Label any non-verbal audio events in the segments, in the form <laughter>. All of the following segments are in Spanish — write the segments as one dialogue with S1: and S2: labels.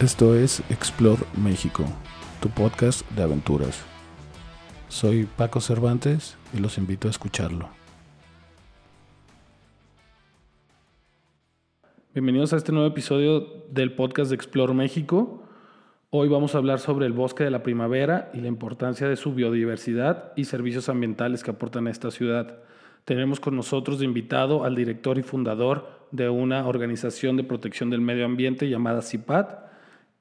S1: Esto es Explore México, tu podcast de aventuras. Soy Paco Cervantes y los invito a escucharlo. Bienvenidos a este nuevo episodio del podcast de Explore México. Hoy vamos a hablar sobre el bosque de la primavera y la importancia de su biodiversidad y servicios ambientales que aportan a esta ciudad. Tenemos con nosotros de invitado al director y fundador de una organización de protección del medio ambiente llamada CIPAT,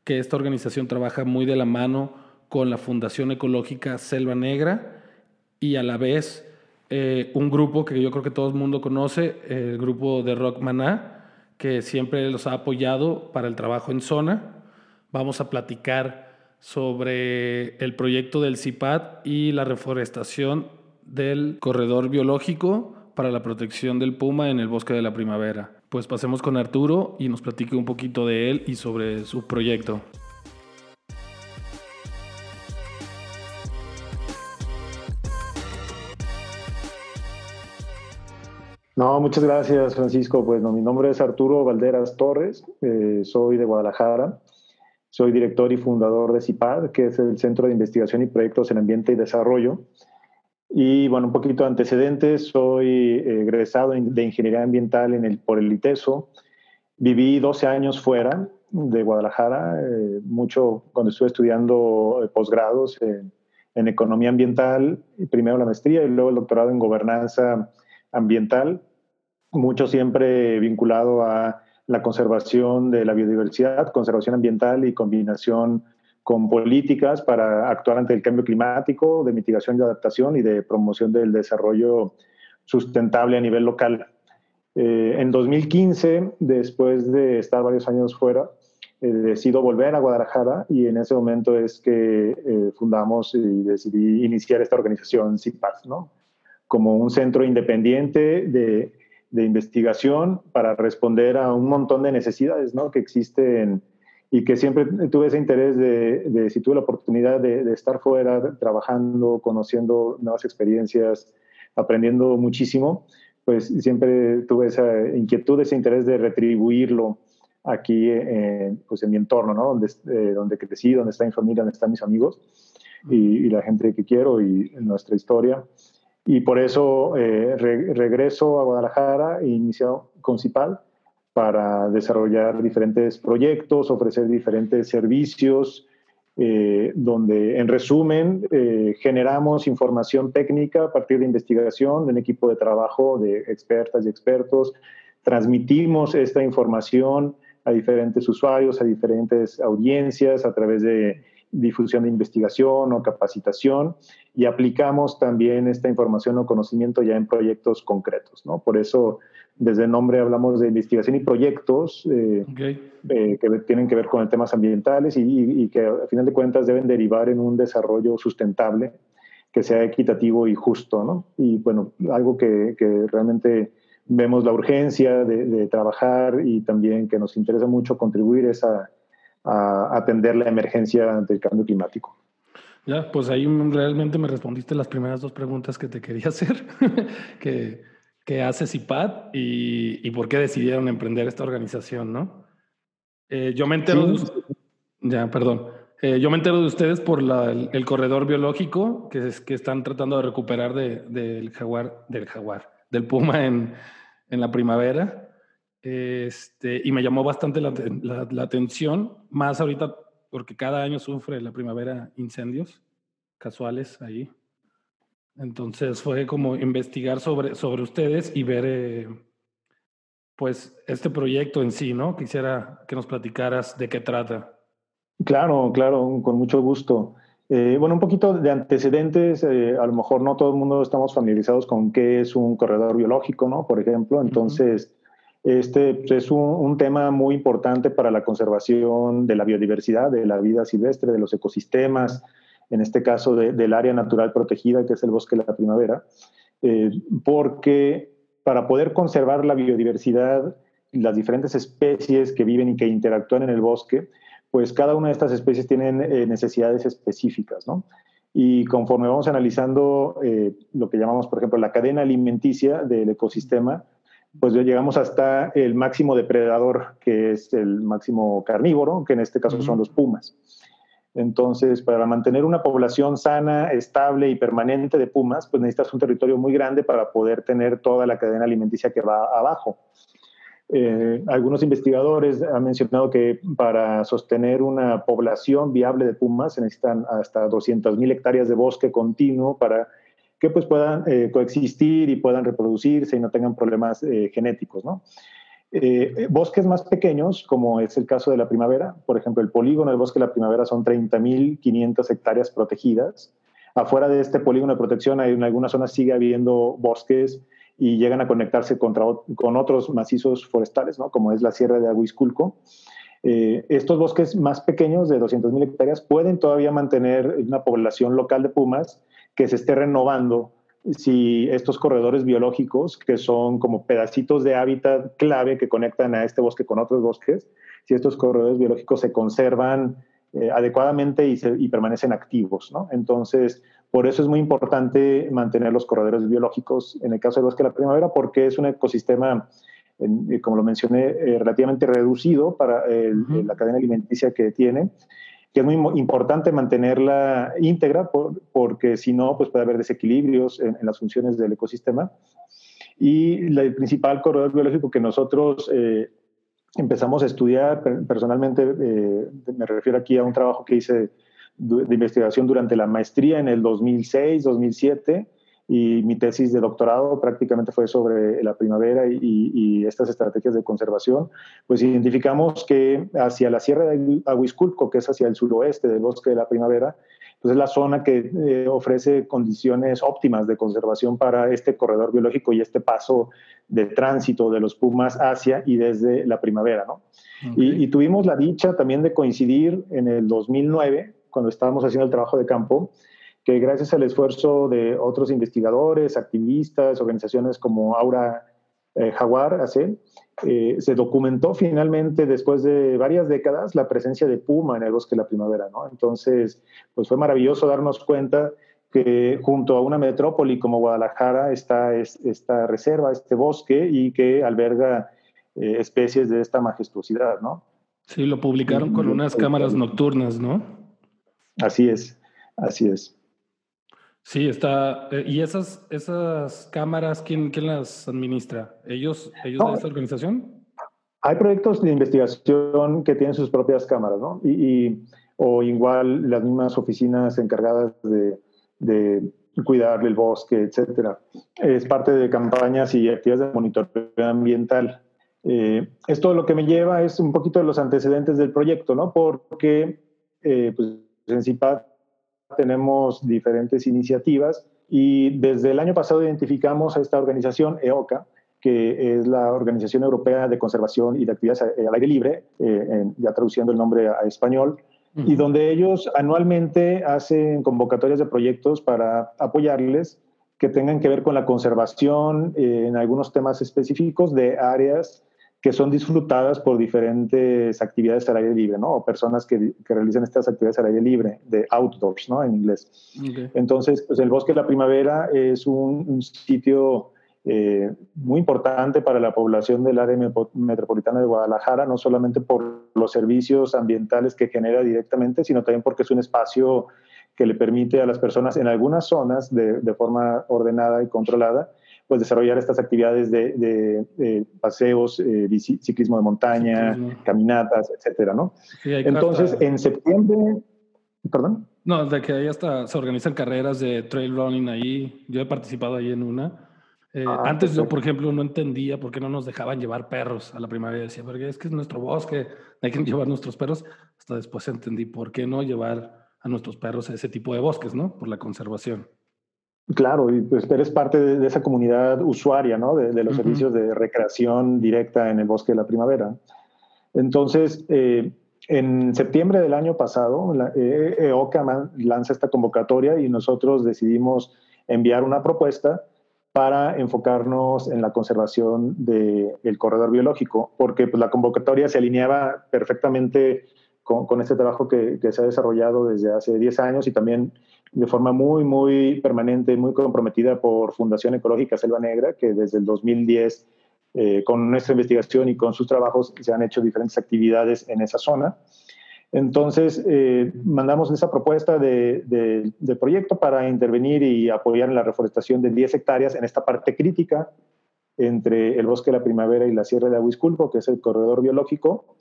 S1: que esta organización trabaja muy de la mano con la Fundación Ecológica Selva Negra y a la vez eh, un grupo que yo creo que todo el mundo conoce, el grupo de Rock Maná, que siempre los ha apoyado para el trabajo en zona. Vamos a platicar sobre el proyecto del CIPAD y la reforestación del corredor biológico para la protección del puma en el bosque de la primavera. Pues pasemos con Arturo y nos platique un poquito de él y sobre su proyecto.
S2: No, muchas gracias, Francisco. Pues mi nombre es Arturo Valderas Torres, eh, soy de Guadalajara, soy director y fundador de CIPAD, que es el Centro de Investigación y Proyectos en Ambiente y Desarrollo. Y bueno, un poquito de antecedentes, soy egresado de Ingeniería Ambiental en el, por el ITESO. Viví 12 años fuera de Guadalajara, eh, mucho cuando estuve estudiando eh, posgrados en, en, Economía Ambiental, primero la maestría y luego el doctorado en Gobernanza Ambiental, mucho siempre vinculado a la conservación de la biodiversidad, conservación ambiental y combinación con políticas para actuar ante el cambio climático, de mitigación y adaptación y de promoción del desarrollo sustentable a nivel local. Eh, en 2015, después de estar varios años fuera, eh, decido volver a Guadalajara y en ese momento es que eh, fundamos y decidí iniciar esta organización CIPAS, ¿no? como un centro independiente de, de, investigación para responder a un montón de necesidades ¿no? que existen y que siempre tuve ese interés de, si tuve la oportunidad de, estar fuera trabajando, conociendo nuevas experiencias, aprendiendo muchísimo, pues siempre tuve esa inquietud, ese interés de retribuirlo aquí en, pues en mi entorno, ¿no? donde, eh, donde crecí, donde está mi familia, donde están mis amigos y, la gente que quiero y nuestra historia. Y por eso eh, regreso a Guadalajara e inicio Concipal para desarrollar diferentes proyectos, ofrecer diferentes servicios, eh, donde en resumen eh, generamos información técnica a partir de investigación de un equipo de trabajo de expertas y expertos, transmitimos esta información a diferentes usuarios, a diferentes audiencias a través de difusión de investigación o capacitación y aplicamos también esta información o conocimiento ya en proyectos concretos. ¿no? Por eso desde el nombre hablamos de investigación y proyectos eh, eh, que tienen que ver con temas ambientales y, que a final de cuentas deben derivar en un desarrollo sustentable que sea equitativo y justo. ¿no? Y bueno, algo que, que realmente vemos la urgencia de, trabajar y también que nos interesa mucho contribuir es a, a atender la emergencia ante el cambio climático.
S1: Ya, pues ahí realmente me respondiste las primeras dos preguntas que te quería <laughs> hacer, que qué hace CIPAD y, y, por qué decidieron emprender esta organización, ¿no? Eh, yo me entero de, ya, perdón. Eh, yo me entero de ustedes por la, el, corredor biológico que, es, que están tratando de recuperar del de, jaguar, del jaguar, del puma en, en la primavera. Este, y me llamó bastante la, la, la, atención, más ahorita porque cada año sufre la primavera incendios casuales ahí. Entonces fue como investigar sobre, sobre ustedes y ver eh, pues este proyecto en sí, ¿no? Quisiera que nos platicaras de qué trata.
S2: Claro, claro, con mucho gusto. Eh, bueno, un poquito de antecedentes, eh, a lo mejor no todo el mundo estamos familiarizados con qué es un corredor biológico, ¿no? Por ejemplo, entonces, este pues, es un, un, tema muy importante para la conservación de la biodiversidad, de la vida silvestre, de los ecosistemas, en este caso del área natural protegida, que es el bosque de la primavera, eh, porque para poder conservar la biodiversidad, las diferentes especies que viven y que interactúan en el bosque, pues cada una de estas especies tienen eh, necesidades específicas, ¿no? Y conforme vamos analizando eh, lo que llamamos, por ejemplo, la cadena alimenticia del ecosistema, pues llegamos hasta el máximo depredador, que es el máximo carnívoro, que en este caso son los pumas. Entonces, para mantener una población sana, estable y permanente de pumas, pues necesitas un territorio muy grande para poder tener toda la cadena alimenticia que va abajo. Eh, algunos investigadores han mencionado que para sostener una población viable de pumas se necesitan hasta 200.000 hectáreas de bosque continuo para que pues, puedan eh, coexistir y puedan reproducirse y no tengan problemas eh, genéticos. ¿no? Bosques más pequeños, como es el caso de la primavera, por ejemplo, el polígono del bosque de la primavera son 30.500 hectáreas protegidas. Afuera de este polígono de protección, hay, en algunas zonas sigue habiendo bosques y llegan a conectarse contra, con otros macizos forestales, ¿no? como es la Sierra de Aguisculco. Eh, estos bosques más pequeños, de 200.000 hectáreas, pueden todavía mantener una población local de pumas que se esté renovando si estos corredores biológicos, que son como pedacitos de hábitat clave que conectan a este bosque con otros bosques, si estos corredores biológicos se conservan eh, adecuadamente y, y, permanecen activos. ¿no? Entonces, por eso es muy importante mantener los corredores biológicos en el caso del bosque de la primavera, porque es un ecosistema, eh, como lo mencioné, eh, relativamente reducido para la cadena alimenticia que tiene, que es muy importante mantenerla íntegra, porque si no, pues puede haber desequilibrios en, las funciones del ecosistema. Y el principal corredor biológico que nosotros empezamos a estudiar personalmente, me refiero aquí a un trabajo que hice de investigación durante la maestría en el 2006, 2007 y mi tesis de doctorado prácticamente fue sobre la primavera y, estas estrategias de conservación, pues identificamos que hacia la Sierra de Aguisculco, que es hacia el suroeste del bosque de la primavera, pues es la zona que eh, ofrece condiciones óptimas de conservación para este corredor biológico y este paso de tránsito de los pumas hacia y desde la primavera, ¿no? Y, y, tuvimos la dicha también de coincidir en el 2009 cuando estábamos haciendo el trabajo de campo, que gracias al esfuerzo de otros investigadores, activistas, organizaciones como Aura eh, Jaguar, eh, se documentó finalmente después de varias décadas la presencia de puma en el bosque de la primavera. ¿no? Entonces, pues fue maravilloso darnos cuenta que junto a una metrópoli como Guadalajara está esta reserva, este bosque, y que alberga eh, especies de esta majestuosidad, ¿no?
S1: Sí, lo publicaron con unas cámaras nocturnas, ¿no?
S2: Así es, así es.
S1: Sí, está. Eh, ¿Y esas, esas cámaras, quién, quién las administra? ¿Ellos, ellos de esa organización?
S2: Hay proyectos de investigación que tienen sus propias cámaras, ¿no? Y, o igual las mismas oficinas encargadas de, de cuidar el bosque, etcétera. Es parte de campañas y actividades de monitoreo ambiental. Eh, esto lo que me lleva es un poquito de los antecedentes del proyecto, ¿no? Porque eh, pues, en CIPAD tenemos diferentes iniciativas y desde el año pasado identificamos a esta organización, EOCA, que es la Organización Europea de Conservación y de Actividades al Aire Libre, eh, ya traduciendo el nombre a, español, y donde ellos anualmente hacen convocatorias de proyectos para apoyarles que tengan que ver con la conservación eh, en algunos temas específicos de áreas que son disfrutadas por diferentes actividades al aire libre, ¿no? O personas que, que realizan estas actividades al aire libre, de outdoors, ¿no? En inglés. Entonces, pues el Bosque de la Primavera es un, sitio eh, muy importante para la población del área metropolitana de Guadalajara, no solamente por los servicios ambientales que genera directamente, sino también porque es un espacio que le permite a las personas en algunas zonas de, de forma ordenada y controlada pues desarrollar estas actividades de, paseos, eh, ciclismo de montaña, caminatas, etcétera, ¿no? Entonces, en septiembre, perdón.
S1: No, de que ahí hasta se organizan carreras de trail running ahí. Yo he participado ahí en una. Eh, ah, antes yo, por ejemplo, no entendía por qué no nos dejaban llevar perros a la primavera. Decía, porque es que es nuestro bosque, <laughs> hay que llevar nuestros perros. Hasta después entendí por qué no llevar a nuestros perros a ese tipo de bosques, ¿no? Por la conservación.
S2: Claro, y pues eres parte de, esa comunidad usuaria, ¿no? De, los servicios de recreación directa en el bosque de la primavera. Entonces, eh, en septiembre del año pasado, la, eh, EOCA lanza esta convocatoria y nosotros decidimos enviar una propuesta para enfocarnos en la conservación del corredor biológico, porque pues, la convocatoria se alineaba perfectamente con, con este trabajo que, que, se ha desarrollado desde hace 10 años y también de forma muy, muy permanente, muy comprometida por Fundación Ecológica Selva Negra, que desde el 2010 eh, con nuestra investigación y con sus trabajos se han hecho diferentes actividades en esa zona. Entonces, eh, mandamos esa propuesta de, del proyecto para intervenir y apoyar en la reforestación de 10 hectáreas en esta parte crítica entre el bosque de la primavera y la sierra de Aguisculco, que es el corredor biológico.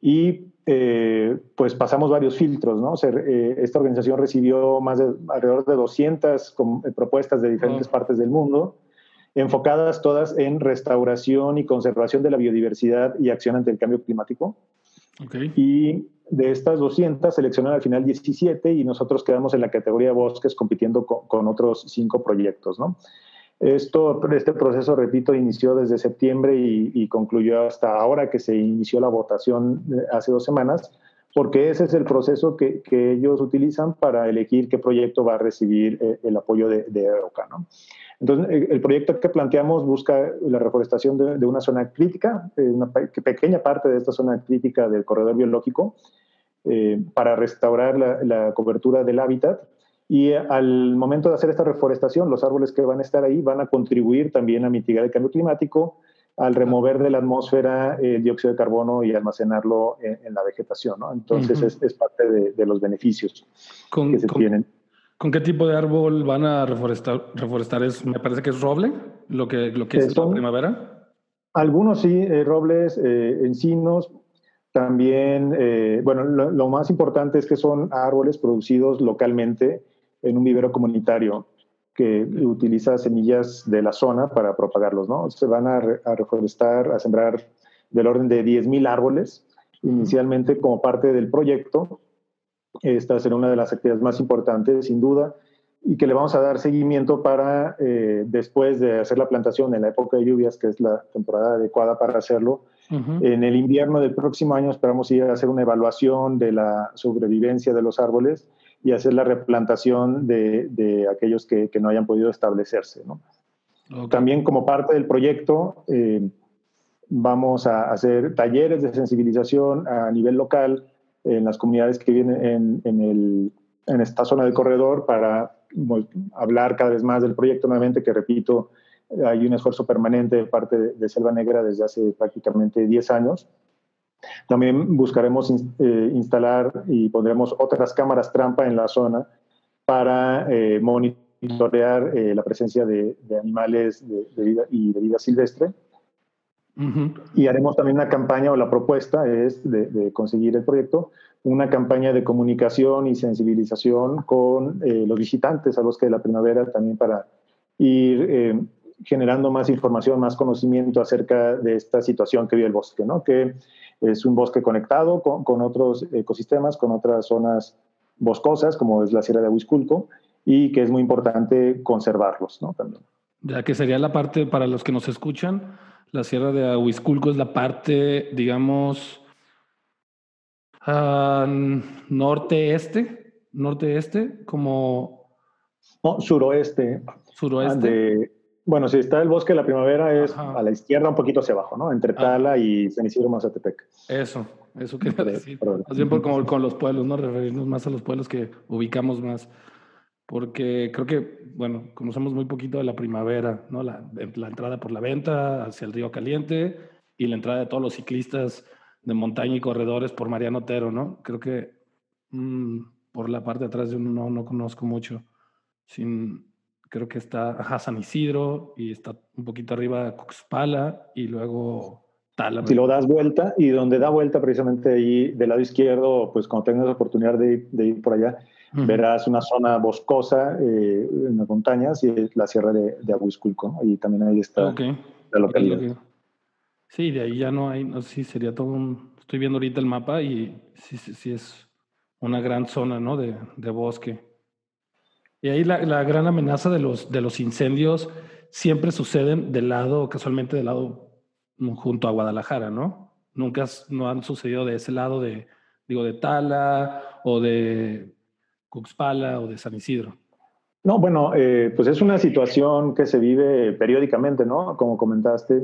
S2: Y eh, pues pasamos varios filtros, ¿no? esta organización recibió más de alrededor de 200 propuestas de diferentes partes del mundo enfocadas todas en restauración y conservación de la biodiversidad y acción ante el cambio climático. Y de estas 200 seleccionaron al final 17 y nosotros quedamos en la categoría bosques compitiendo con, otros cinco proyectos. ¿no? Esto, este proceso, repito, inició desde septiembre y, concluyó hasta ahora que se inició la votación eh, hace dos semanas, porque ese es el proceso que, que ellos utilizan para elegir qué proyecto va a recibir eh, el apoyo de, de EOCA. ¿no? Entonces, el proyecto que planteamos busca la reforestación de, una zona crítica, eh, una pequeña parte de esta zona crítica del corredor biológico, para restaurar la, cobertura del hábitat. Y al momento de hacer esta reforestación, los árboles que van a estar ahí van a contribuir también a mitigar el cambio climático al remover de la atmósfera el eh, dióxido de carbono y almacenarlo en, la vegetación. ¿no? Entonces, es, parte de, los beneficios que se tienen.
S1: ¿Con qué tipo de árbol van a reforestar? reforestar es, me parece que es roble, lo que, lo que es la primavera.
S2: Algunos sí, eh, robles, eh, encinos. También, eh, bueno, lo, más importante es que son árboles producidos localmente en un vivero comunitario que utiliza semillas de la zona para propagarlos, ¿no? Se van a, a reforestar, a sembrar del orden de 10.000 árboles, inicialmente como parte del proyecto, esta será una de las actividades más importantes, sin duda, y que le vamos a dar seguimiento para, eh, después de hacer la plantación en la época de lluvias, que es la temporada adecuada para hacerlo, en el invierno del próximo año esperamos ir a hacer una evaluación de la sobrevivencia de los árboles y hacer la replantación de, aquellos que, no hayan podido establecerse. También como parte del proyecto, eh, vamos a hacer talleres de sensibilización a nivel local en las comunidades que viven en, el, en esta zona del corredor para hablar cada vez más del proyecto nuevamente, que repito, hay un esfuerzo permanente de parte de, Selva Negra desde hace prácticamente 10 años. También buscaremos eh, instalar y pondremos otras cámaras trampa en la zona para eh, monitorear eh, la presencia de, animales de, vida y de vida silvestre. Y haremos también una campaña, o la propuesta es de, conseguir el proyecto, una campaña de comunicación y sensibilización con eh, los visitantes a Bosque de la Primavera también para ir eh, generando más información, más conocimiento acerca de esta situación que vive el bosque, ¿no? que es un bosque conectado con, con otros ecosistemas, con otras zonas boscosas, como es la Sierra de Ahuisculco, y que es muy importante conservarlos ¿no? también.
S1: Ya que sería la parte para los que nos escuchan, la Sierra de Ahuisculco es la parte, digamos, norte-este, norte-este, como...
S2: suroeste.
S1: Suroeste.
S2: Bueno, si está el bosque de la primavera es a la izquierda un poquito hacia abajo, ¿no? Entre ah. Tala y San Isidro Mazatepec.
S1: Eso, eso <laughs> quería decir. Más bien por, como con los pueblos, ¿no? Referirnos más a los pueblos que ubicamos más porque creo que, bueno, conocemos muy poquito de la primavera, ¿no? La, la, entrada por la venta hacia el río Caliente y la entrada de todos los ciclistas de montaña y corredores por Mariano Otero, ¿no? Creo que mm, por la parte de atrás de uno no, no conozco mucho. Sin, creo que está ajá, San Isidro y está un poquito arriba Coxpala y luego Tala.
S2: Si lo das vuelta y donde da vuelta precisamente ahí del lado izquierdo, pues cuando tengas la oportunidad de, de ir por allá, verás una zona boscosa eh, en las montañas y es la sierra de, de Aguisculco, y también ahí está la localidad.
S1: Sí, de ahí ya no hay, no sé si sería todo un, estoy viendo ahorita el mapa y sí, sí, es una gran zona, ¿no? De, de bosque. Y ahí la, gran amenaza de los, de los incendios siempre suceden del lado, casualmente del lado junto a Guadalajara, ¿no? Nunca no han sucedido de ese lado de, digo, de Tala o de Cuxpala o de San Isidro?
S2: No, bueno, eh, pues es una situación que se vive periódicamente, ¿no? Como comentaste,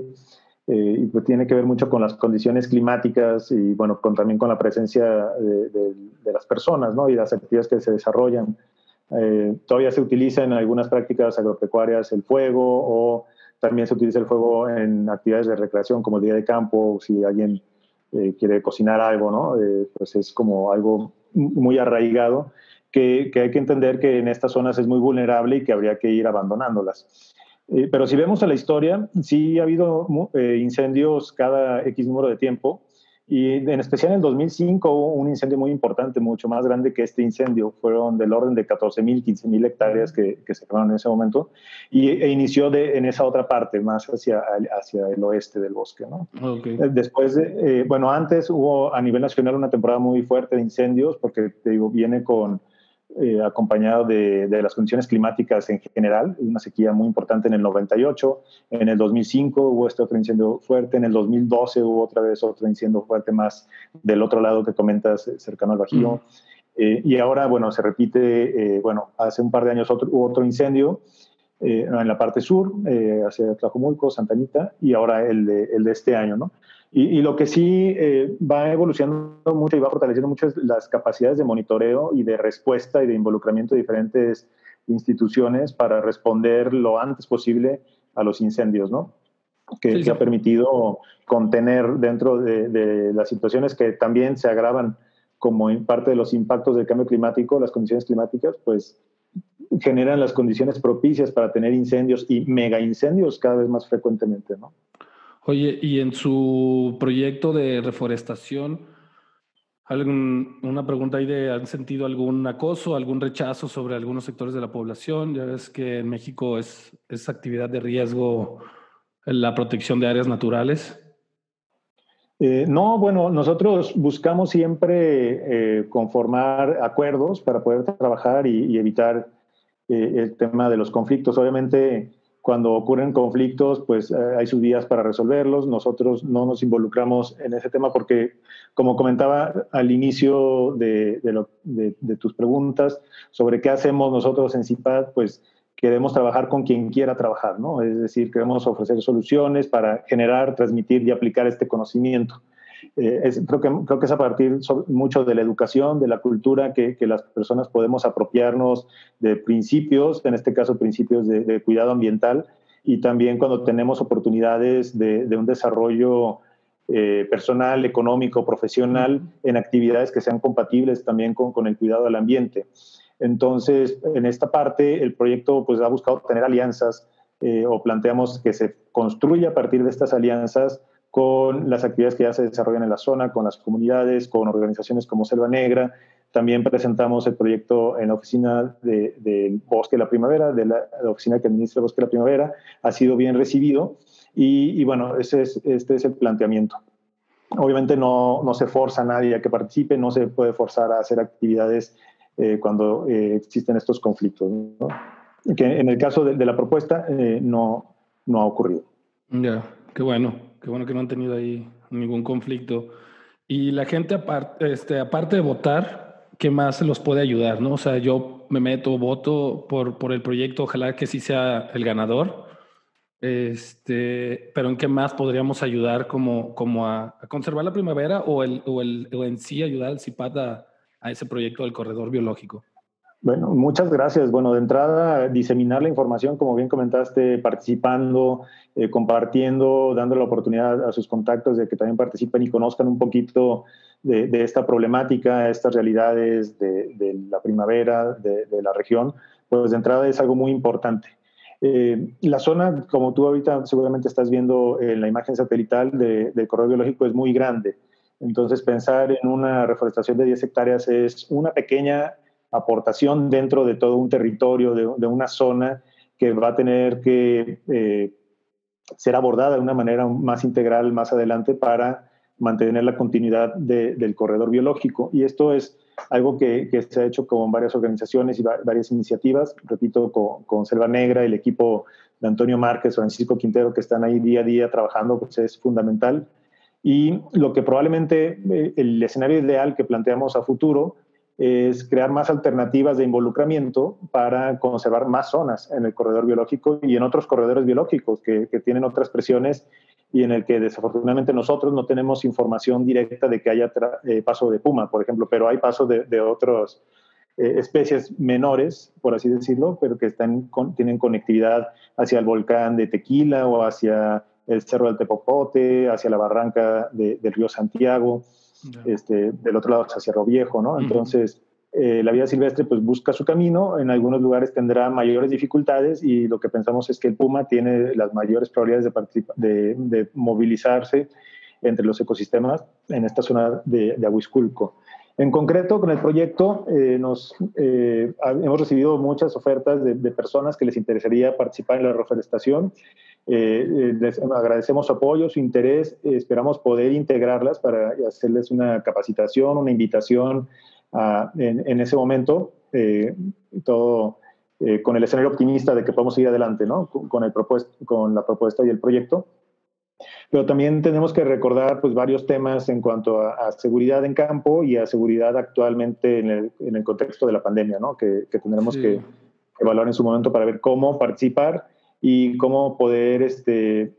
S2: eh, y pues tiene que ver mucho con las condiciones climáticas y, bueno, con, también con la presencia de, las personas, ¿no? Y las actividades que se desarrollan. Eh, todavía se utiliza en algunas prácticas agropecuarias el fuego o también se utiliza el fuego en actividades de recreación como el día de campo, si alguien eh, quiere cocinar algo, ¿no? Eh, pues es como algo muy arraigado que, que, hay que entender que en estas zonas es muy vulnerable y que habría que ir abandonándolas. Eh, pero si vemos a la historia, sí ha habido incendios cada X número de tiempo y en especial en el 2005 hubo un incendio muy importante, mucho más grande que este incendio. Fueron del orden de 14.000, 15.000 hectáreas que, que, se quemaron en ese momento. Y, e inició de, en esa otra parte, más hacia, hacia el oeste del bosque. ¿no? Okay. Eh, después, de, eh, bueno, antes hubo a nivel nacional una temporada muy fuerte de incendios, porque te digo, viene con eh, acompañado de, de, las condiciones climáticas en general, una sequía muy importante en el 98, en el 2005 hubo este otro incendio fuerte, en el 2012 hubo otra vez otro incendio fuerte más del otro lado que comentas, eh, cercano al Bajío, mm. eh, y ahora, bueno, se repite, eh, bueno, hace un par de años otro, hubo otro incendio en la parte sur, hacia Tlajumulco, Santa Anita, y ahora el de, el de este año, ¿no? Y, y, lo que sí eh, va evolucionando mucho y va fortaleciendo mucho es las capacidades de monitoreo y de respuesta y de involucramiento de diferentes instituciones para responder lo antes posible a los incendios, ¿no? Que, sí, sí. que ha permitido contener dentro de, de, las situaciones que también se agravan como parte de los impactos del cambio climático, las condiciones climáticas, pues generan las condiciones propicias para tener incendios y mega incendios cada vez más frecuentemente, ¿no?
S1: Oye, y en su proyecto de reforestación, ¿algún, una pregunta ahí de, ¿han sentido algún acoso, algún rechazo sobre algunos sectores de la población? Ya ves que en México es, es actividad de riesgo la protección de áreas naturales.
S2: Eh, no, bueno, nosotros buscamos siempre eh, conformar acuerdos para poder trabajar y, y evitar eh, el tema de los conflictos. Obviamente, cuando ocurren conflictos, pues eh, hay sus días para resolverlos. Nosotros no nos involucramos en ese tema porque, como comentaba al inicio de, de tus preguntas sobre qué hacemos nosotros en CIPAD, pues queremos trabajar con quien quiera trabajar, ¿no? Es decir, queremos ofrecer soluciones para generar, transmitir y aplicar este conocimiento. Eh, es, creo, que, creo que es a partir mucho de la educación, de la cultura, que, que, las personas podemos apropiarnos de principios, en este caso principios de, de cuidado ambiental, y también cuando tenemos oportunidades de, de un desarrollo eh, personal, económico, profesional, en actividades que sean compatibles también con, con el cuidado del ambiente. Entonces, en esta parte, el proyecto pues, ha buscado tener alianzas eh, o planteamos que se construya a partir de estas alianzas con las actividades que ya se desarrollan en la zona, con las comunidades, con organizaciones como Selva Negra. También presentamos el proyecto en la oficina del de Bosque de la Primavera, de la, la, oficina que administra el Bosque de la Primavera. Ha sido bien recibido y, y bueno, ese es, este es el planteamiento. Obviamente no, no, se forza a nadie a que participe, no se puede forzar a hacer actividades eh, cuando eh, existen estos conflictos. ¿no? Que en el caso de, de la propuesta eh, no, no ha ocurrido.
S1: Ya, qué bueno. Qué bueno que no han tenido ahí ningún conflicto. Y la gente, aparte, este, aparte de votar, ¿qué más los puede ayudar? ¿no? O sea, yo me meto, voto por, por el proyecto, ojalá que sí sea el ganador. Este, pero ¿en qué más podríamos ayudar como, como a, conservar la primavera o, el, o, el, o en sí ayudar al CIPAT a ese proyecto del corredor biológico?
S2: Bueno, muchas gracias. Bueno, de entrada, diseminar la información, como bien comentaste, participando, eh, compartiendo, dando la oportunidad a sus contactos de que también participen y conozcan un poquito de, de esta problemática, estas realidades de, de la primavera, de, de, la región, pues de entrada es algo muy importante. Eh, la zona, como tú ahorita seguramente estás viendo en la imagen satelital de, del corredor biológico, es muy grande. Entonces, pensar en una reforestación de 10 hectáreas es una pequeña aportación dentro de todo un territorio, de, de una zona que va a tener que eh, ser abordada de una manera más integral más adelante para mantener la continuidad de, del corredor biológico. Y esto es algo que, que, se ha hecho con varias organizaciones y varias iniciativas, repito, con, con, Selva Negra, el equipo de Antonio Márquez, Francisco Quintero, que están ahí día a día trabajando, pues es fundamental. Y lo que probablemente eh, el escenario ideal que planteamos a futuro es crear más alternativas de involucramiento para conservar más zonas en el corredor biológico y en otros corredores biológicos que, que tienen otras presiones y en el que desafortunadamente nosotros no tenemos información directa de que haya eh, paso de puma, por ejemplo, pero hay paso de, de, otros, especies menores, por así decirlo, pero que están tienen conectividad hacia el volcán de Tequila o hacia el Cerro del Tepopote, hacia la barranca del río Santiago, este, del otro lado hacia Cerro Viejo, ¿no? Entonces, eh, la vida silvestre pues busca su camino, en algunos lugares tendrá mayores dificultades y lo que pensamos es que el puma tiene las mayores probabilidades de, de, movilizarse entre los ecosistemas en esta zona de, de Aguisculco. En concreto, con el proyecto eh, nos, eh, hemos recibido muchas ofertas de, personas que les interesaría participar en la reforestación. Les agradecemos su apoyo, su interés. esperamos poder integrarlas para hacerles una capacitación, una invitación en, ese momento, eh, todo eh, con el escenario optimista de que podemos seguir adelante ¿no? con, el con la propuesta y el proyecto. Pero también tenemos que recordar pues, varios temas en cuanto a, seguridad en campo y a seguridad actualmente en el, en el contexto de la pandemia, ¿no? que, que tendremos que evaluar en su momento para ver cómo participar y cómo poder este,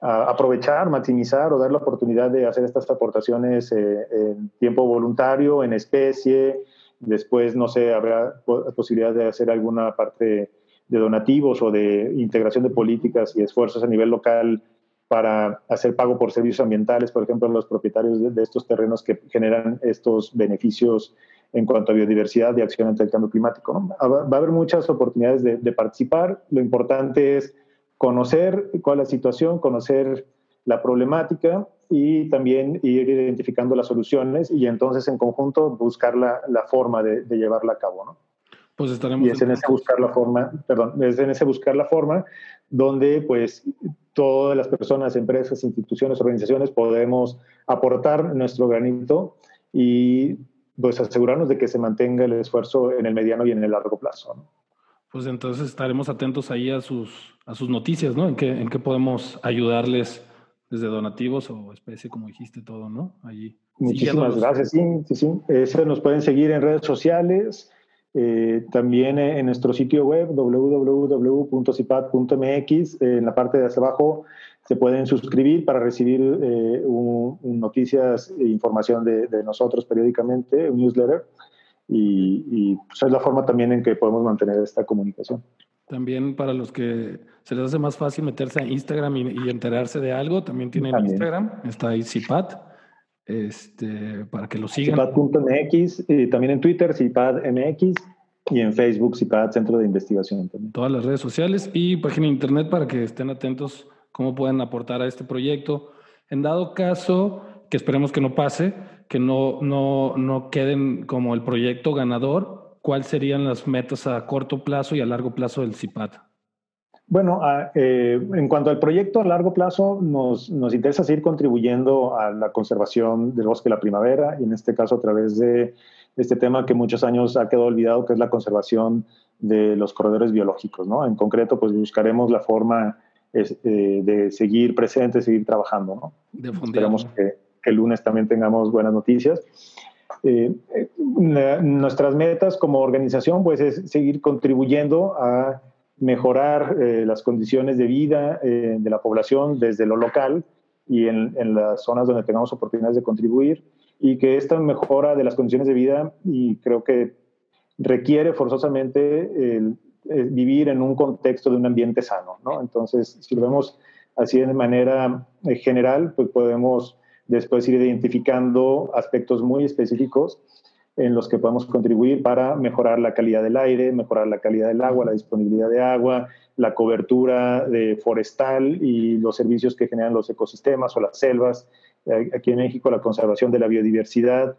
S2: aprovechar, maximizar o dar la oportunidad de hacer estas aportaciones eh, en tiempo voluntario, en especie. Después, no sé, habrá posibilidad de hacer alguna parte de donativos o de integración de políticas y esfuerzos a nivel local para hacer pago por servicios ambientales, por ejemplo, los propietarios de, estos terrenos que generan estos beneficios en cuanto a biodiversidad y acción ante el cambio climático. Va a haber muchas oportunidades de, de participar. Lo importante es conocer cuál es la situación, conocer la problemática y también ir identificando las soluciones y entonces en conjunto buscar la, la forma de, de, llevarla a cabo, ¿no?
S1: Pues estaremos...
S2: Y es en ese buscar la forma, perdón, es en ese buscar la forma donde pues todas las personas, empresas, instituciones, organizaciones podemos aportar nuestro granito y pues asegurarnos de que se mantenga el esfuerzo en el mediano y en el largo plazo. ¿no?
S1: Pues entonces estaremos atentos ahí a sus, a sus noticias, ¿no? En qué, en qué podemos ayudarles desde donativos o especie, como dijiste todo, ¿no? Allí.
S2: Muchísimas gracias, sí, sí, sí. Nos pueden seguir en redes sociales, eh, también en nuestro sitio web www.cipad.mx, en la parte de hacia abajo se pueden suscribir para recibir eh, noticias e información de, de nosotros periódicamente, un newsletter y, pues es la forma también en que podemos mantener esta comunicación.
S1: También para los que se les hace más fácil meterse a Instagram y, enterarse de algo, también tienen Instagram, está ahí CIPAT, este, para que lo sigan.
S2: CIPAT.mx, y también en Twitter CIPAT.mx y en Facebook CIPAT Centro de Investigación también.
S1: Todas las redes sociales y página de internet para que estén atentos cómo pueden aportar a este proyecto. En dado caso, que esperemos que no pase, que no, no, no queden como el proyecto ganador, ¿cuáles serían las metas a corto plazo y a largo plazo del CIPAT?
S2: Bueno, eh, en cuanto al proyecto a largo plazo, nos, nos, interesa seguir contribuyendo a la conservación del bosque de la primavera y en este caso a través de este tema que muchos años ha quedado olvidado, que es la conservación de los corredores biológicos. ¿no? En concreto, pues buscaremos la forma eh, de seguir presentes, seguir trabajando. ¿no?
S1: De Esperamos
S2: que, que el lunes también tengamos buenas noticias. Eh, eh, nuestras metas como organización pues es seguir contribuyendo a mejorar eh, las condiciones de vida de la población desde lo local y en, en, las zonas donde tengamos oportunidades de contribuir y que esta mejora de las condiciones de vida y creo que requiere forzosamente el, vivir en un contexto de un ambiente sano, ¿no? Entonces, si lo vemos así de manera general, pues podemos después ir identificando aspectos muy específicos en los que podemos contribuir para mejorar la calidad del aire, mejorar la calidad del agua, la disponibilidad de agua, la cobertura de forestal y los servicios que generan los ecosistemas o las selvas. Eh, aquí en México la conservación de la biodiversidad,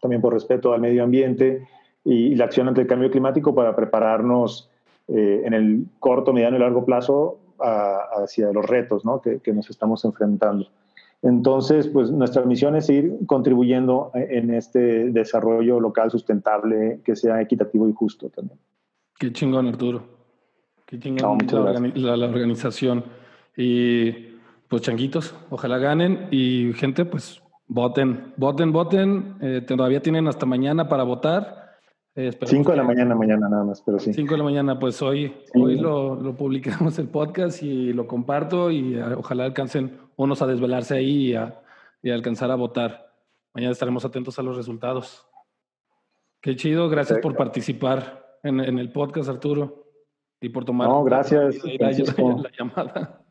S2: también por respeto al medio ambiente y, la acción ante el cambio climático para prepararnos eh, en el corto, mediano y largo plazo hacia los retos ¿no? que, que nos estamos enfrentando. Entonces, pues nuestra misión es ir contribuyendo en este desarrollo local sustentable que sea equitativo y justo también.
S1: Qué chingón, Arturo. Qué chingón la, la, organización. Y pues changuitos, ojalá ganen. Y gente, pues voten, voten, voten. Eh, todavía tienen hasta mañana para votar.
S2: Eh, Cinco de la mañana, mañana nada más, pero sí.
S1: Cinco de la mañana, pues hoy, hoy lo, lo, publicamos el podcast y lo comparto y eh, ojalá alcancen unos a desvelarse ahí y a, y a alcanzar a votar. Mañana estaremos atentos a los resultados. Qué chido, gracias por participar en, el podcast, Arturo, y por tomar
S2: no, gracias,
S1: la, la, llamada.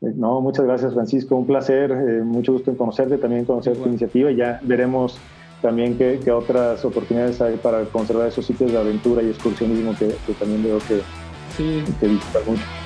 S2: Eh, no, muchas gracias, Francisco. Un placer, eh, mucho gusto en conocerte, también conocer tu iniciativa y ya veremos también qué, otras oportunidades hay para conservar esos sitios de aventura y excursionismo que, también veo que,
S1: sí.
S2: que visitas mucho.